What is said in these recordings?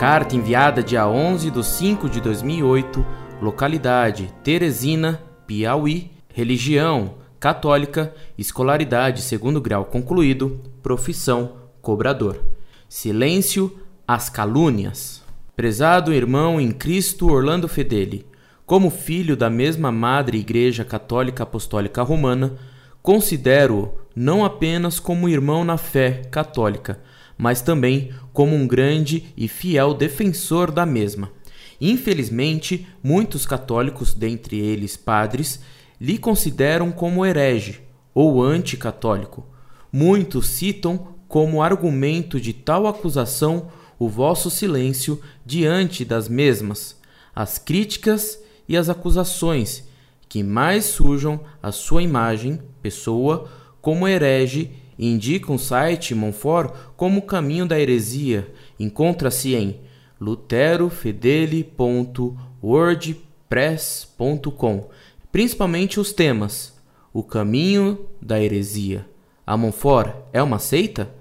Carta enviada dia 11 de 5 de 2008, localidade Teresina, Piauí, religião católica, escolaridade segundo grau concluído, profissão cobrador. Silêncio às calúnias. Prezado irmão em Cristo Orlando Fedeli, como filho da mesma Madre Igreja Católica Apostólica Romana, considero-o não apenas como irmão na fé católica, mas também como um grande e fiel defensor da mesma. Infelizmente, muitos católicos, dentre eles padres, lhe consideram como herege ou anticatólico. Muitos citam como argumento de tal acusação o vosso silêncio diante das mesmas, as críticas e as acusações que mais sujam a sua imagem, pessoa, como herege indicam o site Monfort como caminho da heresia. Encontra-se em luterofedeli.wordpress.com, principalmente os temas: O caminho da heresia. A Monfort é uma seita?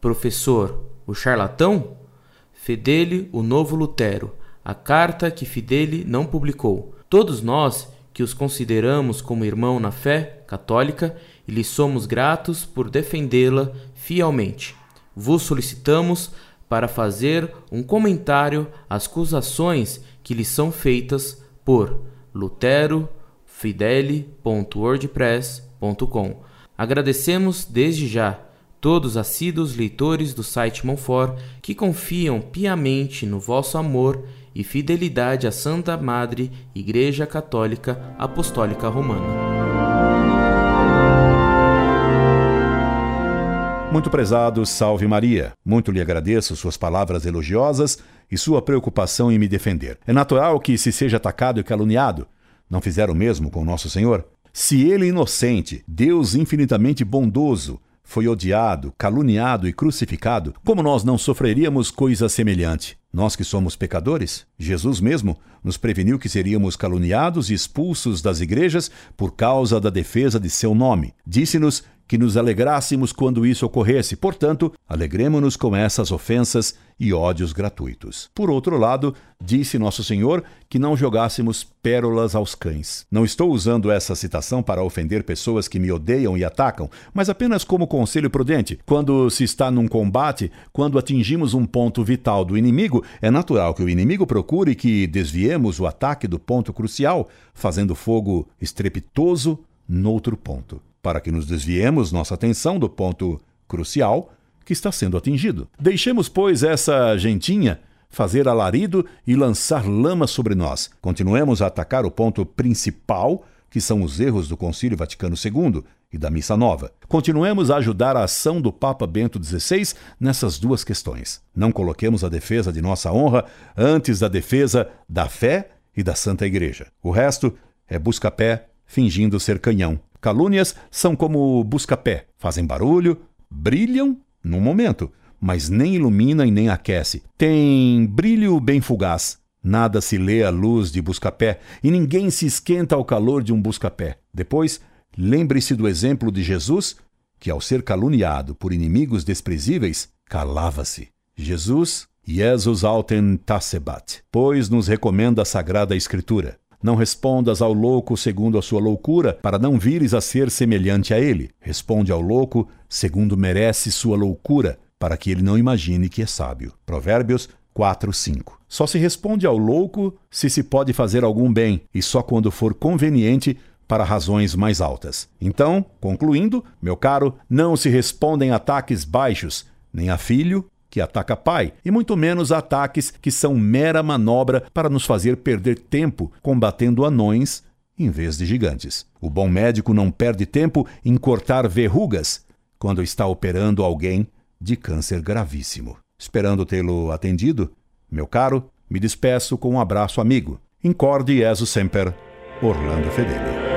Professor, o charlatão? Fedeli, o novo Lutero, a carta que Fideli não publicou. Todos nós que os consideramos como irmão na fé católica e lhe somos gratos por defendê-la fielmente. Vos solicitamos para fazer um comentário às acusações que lhe são feitas por luterofideli.wordpress.com. Agradecemos desde já todos assíduos leitores do site Monfort que confiam piamente no vosso amor e fidelidade à Santa Madre Igreja Católica Apostólica Romana. Muito prezado, salve Maria. Muito lhe agradeço suas palavras elogiosas e sua preocupação em me defender. É natural que se seja atacado e caluniado. Não fizeram o mesmo com nosso Senhor? Se ele inocente, Deus infinitamente bondoso, foi odiado, caluniado e crucificado, como nós não sofreríamos coisa semelhante? Nós que somos pecadores? Jesus mesmo nos preveniu que seríamos caluniados e expulsos das igrejas por causa da defesa de seu nome. Disse-nos que nos alegrássemos quando isso ocorresse. Portanto, alegremos-nos com essas ofensas e ódios gratuitos. Por outro lado, disse Nosso Senhor que não jogássemos pérolas aos cães. Não estou usando essa citação para ofender pessoas que me odeiam e atacam, mas apenas como conselho prudente. Quando se está num combate, quando atingimos um ponto vital do inimigo, é natural que o inimigo procure que desviemos o ataque do ponto crucial, fazendo fogo estrepitoso noutro ponto para que nos desviemos nossa atenção do ponto crucial que está sendo atingido. Deixemos, pois, essa gentinha fazer alarido e lançar lama sobre nós. Continuemos a atacar o ponto principal, que são os erros do Concílio Vaticano II e da Missa Nova. Continuemos a ajudar a ação do Papa Bento XVI nessas duas questões. Não coloquemos a defesa de nossa honra antes da defesa da fé e da Santa Igreja. O resto é busca-pé fingindo ser canhão. Calúnias são como busca-pé, fazem barulho, brilham num momento, mas nem ilumina e nem aquece. Tem brilho bem fugaz. Nada se lê à luz de busca-pé e ninguém se esquenta ao calor de um busca-pé. Depois, lembre-se do exemplo de Jesus, que ao ser caluniado por inimigos desprezíveis, calava-se. Jesus, Jesus autem tacebat, pois nos recomenda a Sagrada Escritura. Não respondas ao louco segundo a sua loucura, para não vires a ser semelhante a ele. Responde ao louco segundo merece sua loucura, para que ele não imagine que é sábio. Provérbios 4, 5. Só se responde ao louco se se pode fazer algum bem, e só quando for conveniente para razões mais altas. Então, concluindo, meu caro, não se respondem ataques baixos, nem a filho, que ataca pai, e muito menos ataques que são mera manobra para nos fazer perder tempo combatendo anões em vez de gigantes. O bom médico não perde tempo em cortar verrugas quando está operando alguém de câncer gravíssimo. Esperando tê-lo atendido, meu caro, me despeço com um abraço amigo. Incorde Jesus Semper, Orlando Fedeli.